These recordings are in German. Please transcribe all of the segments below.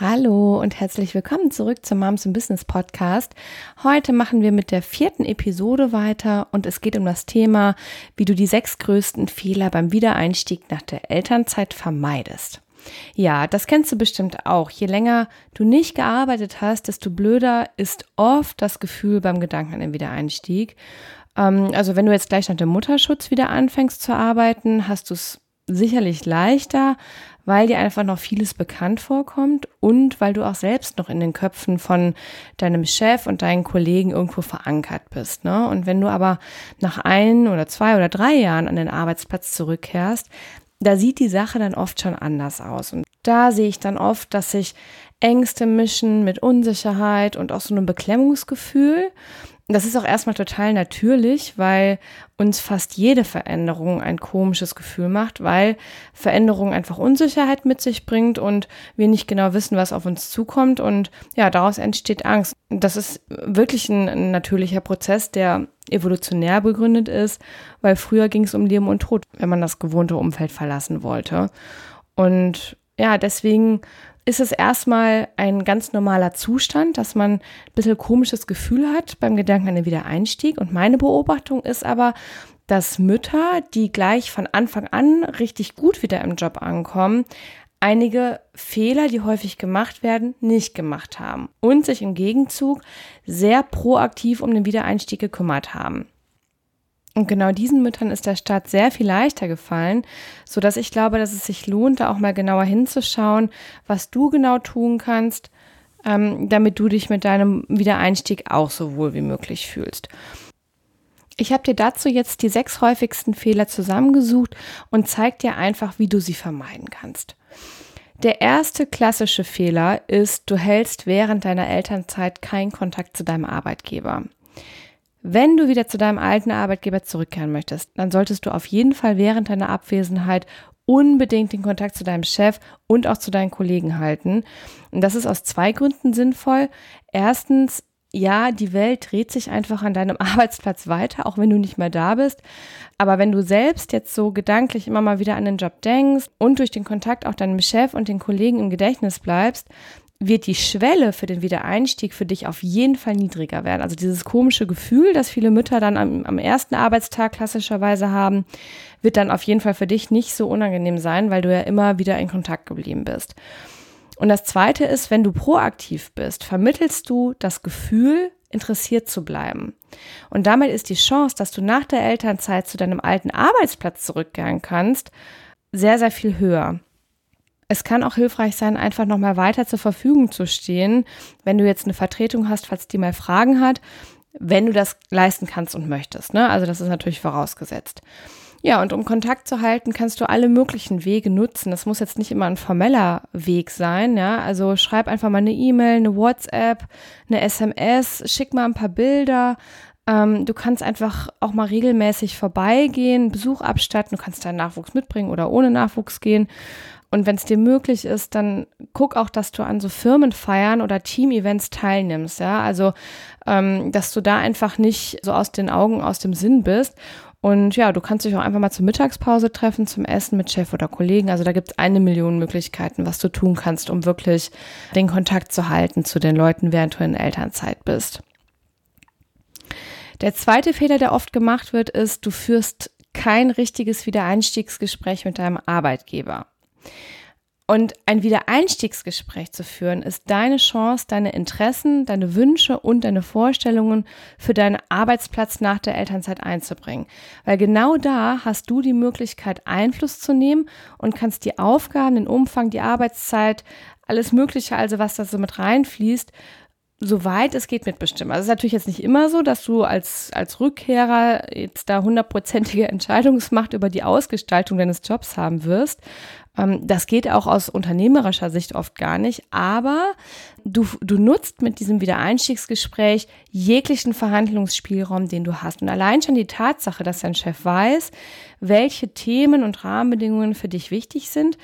Hallo und herzlich willkommen zurück zum Moms in Business Podcast. Heute machen wir mit der vierten Episode weiter und es geht um das Thema, wie du die sechs größten Fehler beim Wiedereinstieg nach der Elternzeit vermeidest. Ja, das kennst du bestimmt auch. Je länger du nicht gearbeitet hast, desto blöder ist oft das Gefühl beim Gedanken an den Wiedereinstieg. Ähm, also wenn du jetzt gleich nach dem Mutterschutz wieder anfängst zu arbeiten, hast du es sicherlich leichter, weil dir einfach noch vieles bekannt vorkommt und weil du auch selbst noch in den Köpfen von deinem Chef und deinen Kollegen irgendwo verankert bist. Ne? Und wenn du aber nach ein oder zwei oder drei Jahren an den Arbeitsplatz zurückkehrst, da sieht die Sache dann oft schon anders aus. Und da sehe ich dann oft, dass sich Ängste mischen mit Unsicherheit und auch so einem Beklemmungsgefühl. Das ist auch erstmal total natürlich, weil uns fast jede Veränderung ein komisches Gefühl macht, weil Veränderung einfach Unsicherheit mit sich bringt und wir nicht genau wissen, was auf uns zukommt und ja, daraus entsteht Angst. Das ist wirklich ein, natürlicher Prozess, der evolutionär begründet ist, weil früher ging es um Leben und Tod, wenn man das gewohnte Umfeld verlassen wollte. Und ja, deswegen ist es erstmal ein ganz normaler Zustand, dass man ein bisschen komisches Gefühl hat beim Gedanken an den Wiedereinstieg. Und meine Beobachtung ist aber, dass Mütter, die gleich von Anfang an richtig gut wieder im Job ankommen, einige Fehler, die häufig gemacht werden, nicht gemacht haben und sich im Gegenzug sehr proaktiv um den Wiedereinstieg gekümmert haben. Und genau diesen Müttern ist der Start sehr viel leichter gefallen, so dass ich glaube, dass es sich lohnt, da auch mal genauer hinzuschauen, was du genau tun kannst, ähm, damit du dich mit deinem Wiedereinstieg auch so wohl wie möglich fühlst. Ich habe dir dazu jetzt die sechs häufigsten Fehler zusammengesucht und zeige dir einfach, wie du sie vermeiden kannst. Der erste klassische Fehler ist, du hältst während deiner Elternzeit keinen Kontakt zu deinem Arbeitgeber. Wenn du wieder zu deinem alten Arbeitgeber zurückkehren möchtest, dann solltest du auf jeden Fall während deiner Abwesenheit unbedingt den Kontakt zu deinem Chef und auch zu deinen Kollegen halten. Und das ist aus zwei Gründen sinnvoll. Erstens, ja, die Welt dreht sich einfach an deinem Arbeitsplatz weiter, auch wenn du nicht mehr da bist. Aber wenn du selbst jetzt so gedanklich immer mal wieder an den Job denkst und durch den Kontakt auch deinem Chef und den Kollegen im Gedächtnis bleibst, wird die Schwelle für den Wiedereinstieg für dich auf jeden Fall niedriger werden. Also dieses komische Gefühl, das viele Mütter dann am, am, ersten Arbeitstag klassischerweise haben, wird dann auf jeden Fall für dich nicht so unangenehm sein, weil du ja immer wieder in Kontakt geblieben bist. Und das Zweite ist, wenn du proaktiv bist, vermittelst du das Gefühl, interessiert zu bleiben. Und damit ist die Chance, dass du nach der Elternzeit zu deinem alten Arbeitsplatz zurückkehren kannst, sehr, sehr viel höher es kann auch hilfreich sein, einfach nochmal weiter zur Verfügung zu stehen, wenn du jetzt eine Vertretung hast, falls die mal Fragen hat, wenn du das leisten kannst und möchtest. Ne? Also das ist natürlich vorausgesetzt. Ja, und um Kontakt zu halten, kannst du alle möglichen Wege nutzen. Das muss jetzt nicht immer ein formeller Weg sein, ja. Also schreib einfach mal eine E-Mail, eine WhatsApp, eine SMS, schick mal ein paar Bilder. Ähm, du kannst einfach auch mal regelmäßig vorbeigehen, Besuch abstatten. Du kannst deinen Nachwuchs mitbringen oder ohne Nachwuchs gehen. Und wenn es dir möglich ist, dann guck auch, dass du an so Firmenfeiern oder Team-Events teilnimmst, ja. Also, ähm, dass du da einfach nicht so aus den Augen, aus dem Sinn bist. Und ja, du kannst dich auch einfach mal zur Mittagspause treffen, zum Essen mit Chef oder Kollegen. Also da gibt es eine Million Möglichkeiten, was du tun kannst, um wirklich den Kontakt zu halten zu den Leuten, während du in Elternzeit bist. Der zweite Fehler, der oft gemacht wird, ist, du führst kein richtiges Wiedereinstiegsgespräch mit deinem Arbeitgeber. Und ein Wiedereinstiegsgespräch zu führen, ist deine Chance, deine Interessen, deine Wünsche und deine Vorstellungen für deinen Arbeitsplatz nach der Elternzeit einzubringen. Weil genau da hast du die Möglichkeit, Einfluss zu nehmen und kannst die Aufgaben, den Umfang, die Arbeitszeit, alles Mögliche, also was da so mit reinfließt, soweit es geht mitbestimmen. Also es ist natürlich jetzt nicht immer so, dass du als, als Rückkehrer jetzt da hundertprozentige Entscheidungsmacht über die Ausgestaltung deines Jobs haben wirst. Ähm, das geht auch aus unternehmerischer Sicht oft gar nicht, aber du, du nutzt mit diesem Wiedereinstiegsgespräch jeglichen Verhandlungsspielraum, den du hast. Und allein schon die Tatsache, dass dein Chef weiß, welche Themen und Rahmenbedingungen für dich wichtig sind,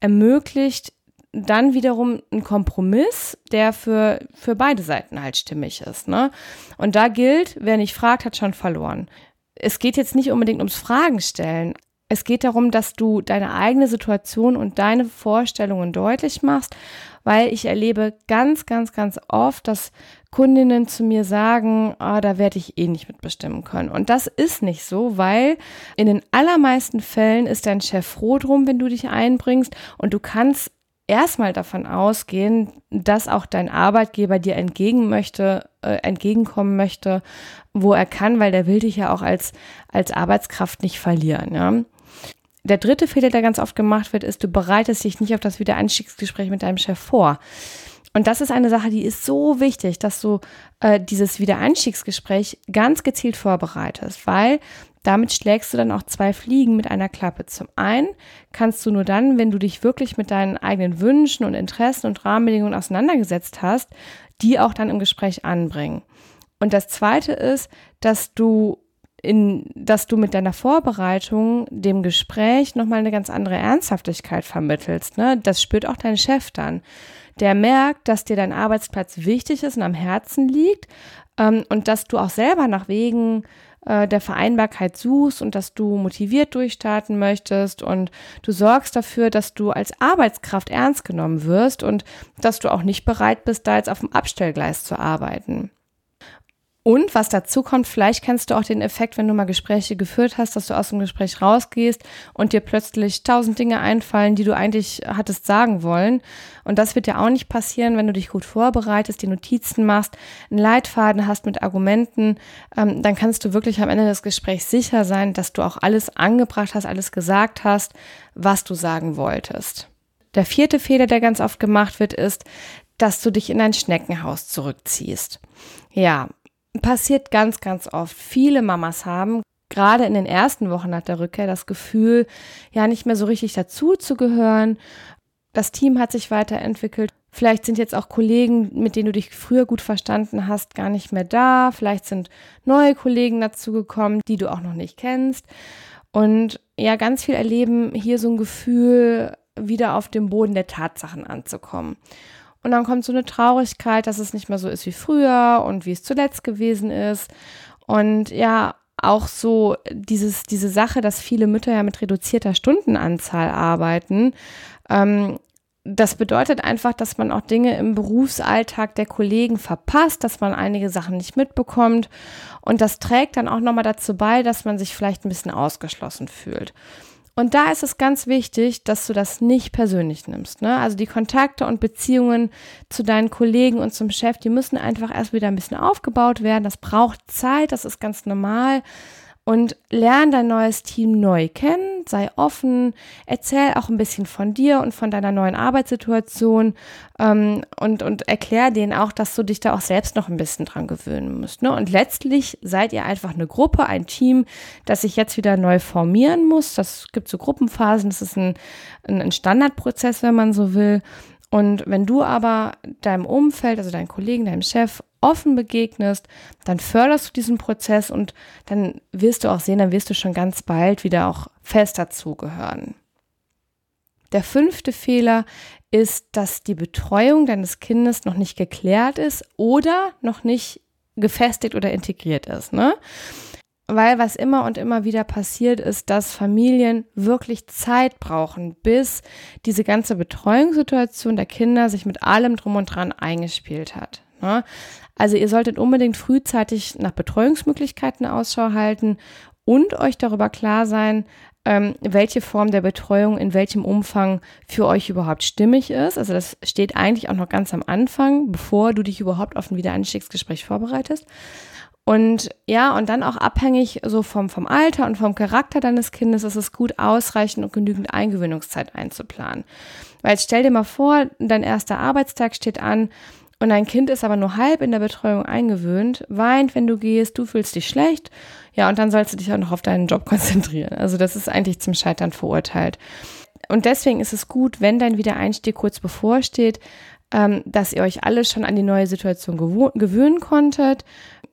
ermöglicht dann wiederum ein Kompromiss, der für, für beide Seiten halt stimmig ist. Ne? Und da gilt, wer nicht fragt, hat schon verloren. Es geht jetzt nicht unbedingt ums Fragen stellen. Es geht darum, dass du deine eigene Situation und deine Vorstellungen deutlich machst, weil ich erlebe ganz, ganz, ganz oft, dass Kundinnen zu mir sagen, ah, da werde ich eh nicht mitbestimmen können. Und das ist nicht so, weil in den allermeisten Fällen ist dein Chef froh drum, wenn du dich einbringst und du kannst erstmal davon ausgehen, dass auch dein Arbeitgeber dir entgegen möchte, äh, entgegenkommen möchte, wo er kann, weil der will dich ja auch als, als Arbeitskraft nicht verlieren, ja. Der dritte Fehler, der ganz oft gemacht wird, ist, du bereitest dich nicht auf das Wiedereinstiegsgespräch mit deinem Chef vor. Und das ist eine Sache, die ist so wichtig, dass du äh, dieses Wiedereinstiegsgespräch ganz gezielt vorbereitest, weil damit schlägst du dann auch zwei Fliegen mit einer Klappe. Zum einen kannst du nur dann, wenn du dich wirklich mit deinen eigenen Wünschen und Interessen und Rahmenbedingungen auseinandergesetzt hast, die auch dann im Gespräch anbringen. Und das zweite ist, dass du in, dass du mit deiner Vorbereitung dem Gespräch nochmal eine ganz andere Ernsthaftigkeit vermittelst. Ne? Das spürt auch dein Chef dann. Der merkt, dass dir dein Arbeitsplatz wichtig ist und am Herzen liegt ähm, und dass du auch selber nach Wegen äh, der Vereinbarkeit suchst und dass du motiviert durchstarten möchtest und du sorgst dafür, dass du als Arbeitskraft ernst genommen wirst und dass du auch nicht bereit bist, da jetzt auf dem Abstellgleis zu arbeiten. Und was dazu kommt, vielleicht kennst du auch den Effekt, wenn du mal Gespräche geführt hast, dass du aus dem Gespräch rausgehst und dir plötzlich tausend Dinge einfallen, die du eigentlich hattest sagen wollen. Und das wird dir auch nicht passieren, wenn du dich gut vorbereitest, die Notizen machst, einen Leitfaden hast mit Argumenten, ähm, dann kannst du wirklich am Ende des Gesprächs sicher sein, dass du auch alles angebracht hast, alles gesagt hast, was du sagen wolltest. Der vierte Fehler, der ganz oft gemacht wird, ist, dass du dich in ein Schneckenhaus zurückziehst. Ja, passiert ganz, ganz oft. Viele Mamas haben gerade in den ersten Wochen nach der Rückkehr das Gefühl, ja nicht mehr so richtig dazu zu gehören. Das Team hat sich weiterentwickelt. Vielleicht sind jetzt auch Kollegen, mit denen du dich früher gut verstanden hast, gar nicht mehr da. Vielleicht sind neue Kollegen dazugekommen, die du auch noch nicht kennst. Und ja, ganz viel erleben hier so ein Gefühl, wieder auf dem Boden der Tatsachen anzukommen. Und dann kommt so eine Traurigkeit, dass es nicht mehr so ist wie früher und wie es zuletzt gewesen ist. Und ja, auch so dieses, diese Sache, dass viele Mütter ja mit reduzierter Stundenanzahl arbeiten. Ähm, das bedeutet einfach, dass man auch Dinge im Berufsalltag der Kollegen verpasst, dass man einige Sachen nicht mitbekommt. Und das trägt dann auch nochmal dazu bei, dass man sich vielleicht ein bisschen ausgeschlossen fühlt. Und da ist es ganz wichtig, dass du das nicht persönlich nimmst. Ne? Also die Kontakte und Beziehungen zu deinen Kollegen und zum Chef, die müssen einfach erst wieder ein bisschen aufgebaut werden. Das braucht Zeit, das ist ganz normal und lern dein neues Team neu kennen, sei offen, erzähl auch ein bisschen von dir und von deiner neuen Arbeitssituation ähm, und, und erklär denen auch, dass du dich da auch selbst noch ein bisschen dran gewöhnen musst. Ne? Und letztlich seid ihr einfach eine Gruppe, ein Team, das sich jetzt wieder neu formieren muss. Das gibt so Gruppenphasen, das ist ein, ein Standardprozess, wenn man so will. Und wenn du aber deinem Umfeld, also deinen Kollegen, deinem Chef offen begegnest, dann förderst du diesen Prozess und dann wirst du auch sehen, dann wirst du schon ganz bald wieder auch fest dazugehören. Der fünfte Fehler ist, dass die Betreuung deines Kindes noch nicht geklärt ist oder noch nicht gefestigt oder integriert ist. Ne? Weil was immer und immer wieder passiert ist, dass Familien wirklich Zeit brauchen, bis diese ganze Betreuungssituation der Kinder sich mit allem drum und dran eingespielt hat. Ne? Also ihr solltet unbedingt frühzeitig nach Betreuungsmöglichkeiten Ausschau halten und euch darüber klar sein, ähm, welche Form der Betreuung in welchem Umfang für euch überhaupt stimmig ist. Also das steht eigentlich auch noch ganz am Anfang, bevor du dich überhaupt auf ein Wiedereinstiegsgespräch vorbereitest. Und ja, und dann auch abhängig so vom, vom Alter und vom Charakter deines Kindes ist es gut, ausreichend und genügend Eingewöhnungszeit einzuplanen. Weil stell dir mal vor, dein erster Arbeitstag steht an und dein Kind ist aber nur halb in der Betreuung eingewöhnt, weint, wenn du gehst, du fühlst dich schlecht, ja, und dann sollst du dich auch noch auf deinen Job konzentrieren. Also das ist eigentlich zum Scheitern verurteilt. Und deswegen ist es gut, wenn dein Wiedereinstieg kurz bevorsteht, ähm, dass ihr euch alle schon an die neue Situation gewöhnen konntet.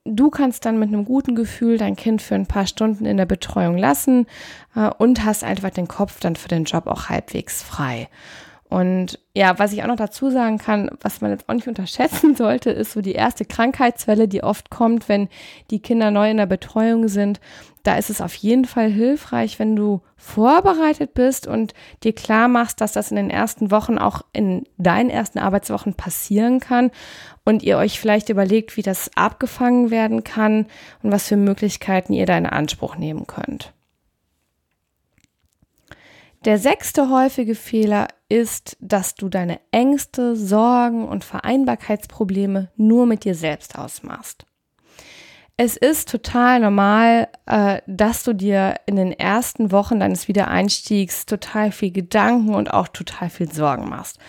Du kannst dann mit einem guten Gefühl dein Kind für ein paar Stunden in der Betreuung lassen äh, und hast einfach den Kopf dann für den Job auch halbwegs frei. Und ja, was ich auch noch dazu sagen kann, was man jetzt auch nicht unterschätzen sollte, ist so die erste Krankheitswelle, die oft kommt, wenn die Kinder neu in der Betreuung sind. Da ist es auf jeden Fall hilfreich, wenn du vorbereitet bist und dir klar machst, dass das in den ersten Wochen auch in deinen ersten Arbeitswochen passieren kann und ihr euch vielleicht überlegt, wie das abgefangen werden kann und was für Möglichkeiten ihr da in Anspruch nehmen könnt. Der sechste häufige Fehler ist, dass du deine Ängste, Sorgen und Vereinbarkeitsprobleme nur mit dir selbst ausmachst. Es ist total normal, äh, dass du dir in den ersten Wochen deines Wiedereinstiegs total viel Gedanken und auch total viel Sorgen machst.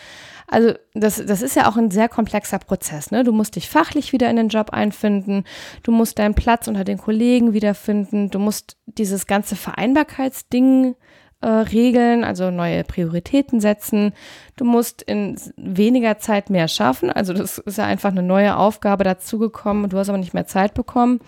Also das, das ist ja auch ein sehr komplexer Prozess. Ne? Du musst dich fachlich wieder in den Job einfinden, du musst deinen Platz unter den Kollegen wiederfinden, du musst dieses ganze Vereinbarkeitsding äh, regeln, also neue Prioritäten setzen. Du musst in weniger Zeit mehr schaffen. Also das ist ja einfach eine neue Aufgabe dazugekommen und du hast aber nicht mehr Zeit bekommen.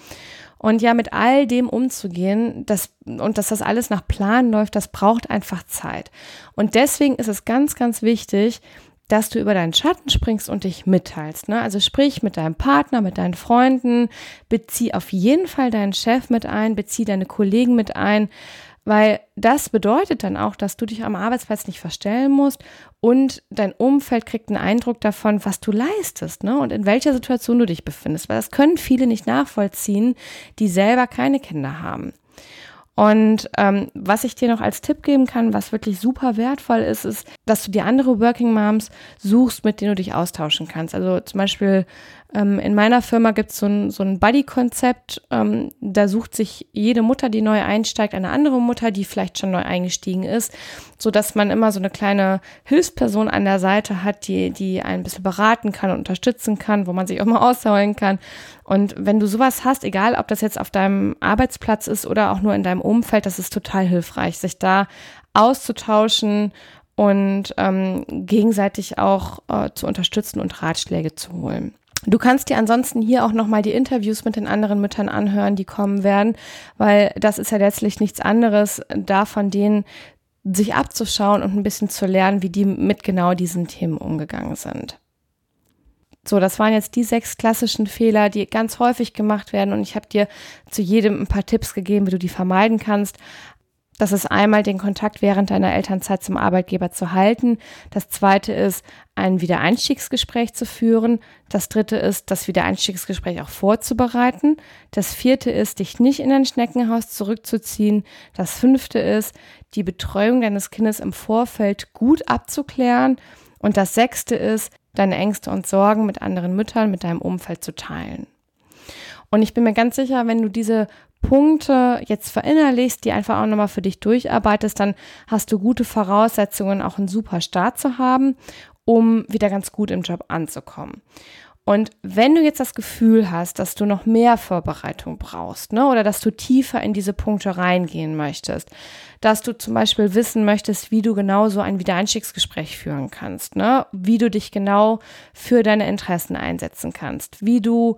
Und ja, mit all dem umzugehen, das, und dass das alles nach Plan läuft, das braucht einfach Zeit. Und deswegen ist es ganz, ganz wichtig, dass du über deinen Schatten springst und dich mitteilst. Ne? Also sprich mit deinem Partner, mit deinen Freunden, bezieh auf jeden Fall deinen Chef mit ein, bezieh deine Kollegen mit ein weil das bedeutet dann auch, dass du dich am Arbeitsplatz nicht verstellen musst und dein Umfeld kriegt einen Eindruck davon, was du leistest ne? und in welcher Situation du dich befindest, weil das können viele nicht nachvollziehen, die selber keine Kinder haben. Und ähm, was ich dir noch als Tipp geben kann, was wirklich super wertvoll ist, ist, dass du dir andere Working Moms suchst, mit denen du dich austauschen kannst. Also zum Beispiel ähm, in meiner Firma gibt so es so ein Buddy-Konzept. Ähm, da sucht sich jede Mutter, die neu einsteigt, eine andere Mutter, die vielleicht schon neu eingestiegen ist, so dass man immer so eine kleine Hilfsperson an der Seite hat, die, die ein bisschen beraten kann und unterstützen kann, wo man sich auch mal ausheulen kann. Und wenn du sowas hast, egal ob das jetzt auf deinem Arbeitsplatz ist oder auch nur in deinem Umfeld, das ist total hilfreich, sich da auszutauschen und ähm, gegenseitig auch äh, zu unterstützen und Ratschläge zu holen. Du kannst dir ansonsten hier auch nochmal die Interviews mit den anderen Müttern anhören, die kommen werden, weil das ist ja letztlich nichts anderes, da von denen sich abzuschauen und ein bisschen zu lernen, wie die mit genau diesen Themen umgegangen sind. So, das waren jetzt die sechs klassischen Fehler, die ganz häufig gemacht werden und ich habe dir zu jedem ein paar Tipps gegeben, wie du die vermeiden kannst. Das ist einmal den Kontakt während deiner Elternzeit zum Arbeitgeber zu halten. Das zweite ist, ein Wiedereinstiegsgespräch zu führen. Das dritte ist, das Wiedereinstiegsgespräch auch vorzubereiten. Das vierte ist, dich nicht in ein Schneckenhaus zurückzuziehen. Das fünfte ist, die Betreuung deines Kindes im Vorfeld gut abzuklären. Und das sechste ist, deine Ängste und Sorgen mit anderen Müttern, mit deinem Umfeld zu teilen. Und ich bin mir ganz sicher, wenn du diese Punkte jetzt verinnerlichst, die einfach auch nochmal für dich durcharbeitest, dann hast du gute Voraussetzungen, auch einen super Start zu haben, um wieder ganz gut im Job anzukommen. Und wenn du jetzt das Gefühl hast, dass du noch mehr Vorbereitung brauchst, ne, oder dass du tiefer in diese Punkte reingehen möchtest, dass du zum Beispiel wissen möchtest, wie du genau so ein Wiedereinstiegsgespräch führen kannst, ne, wie du dich genau für deine Interessen einsetzen kannst, wie du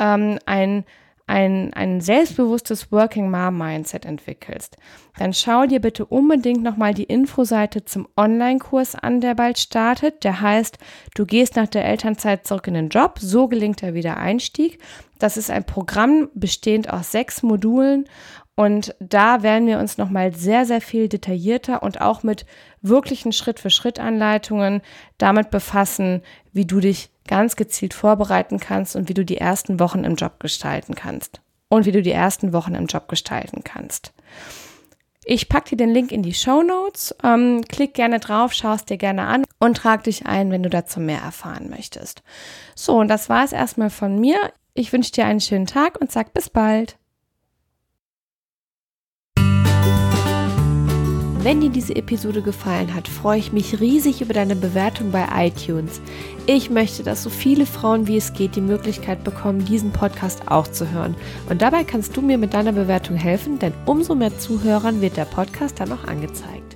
ähm, ein ein, ein selbstbewusstes Working Mom Mindset entwickelst, dann schau dir bitte unbedingt nochmal die Infoseite zum Online-Kurs an, der bald startet. Der heißt, du gehst nach der Elternzeit zurück in den Job, so gelingt der Wiedereinstieg. Das ist ein Programm bestehend aus sechs Modulen und da werden wir uns nochmal sehr, sehr viel detaillierter und auch mit wirklichen Schritt-für-Schritt-Anleitungen damit befassen, wie du dich ganz gezielt vorbereiten kannst und wie du die ersten Wochen im Job gestalten kannst. Und wie du die ersten Wochen im Job gestalten kannst. Ich packe dir den Link in die Show Notes. Ähm, klick gerne drauf, schaust dir gerne an und trag dich ein, wenn du dazu mehr erfahren möchtest. So, und das war es erstmal von mir. Ich wünsche dir einen schönen Tag und sag bis bald. Wenn dir diese Episode gefallen hat, freue ich mich riesig über deine Bewertung bei iTunes. Ich möchte, dass so viele Frauen wie es geht die Möglichkeit bekommen, diesen Podcast auch zu hören. Und dabei kannst du mir mit deiner Bewertung helfen, denn umso mehr Zuhörern wird der Podcast dann auch angezeigt.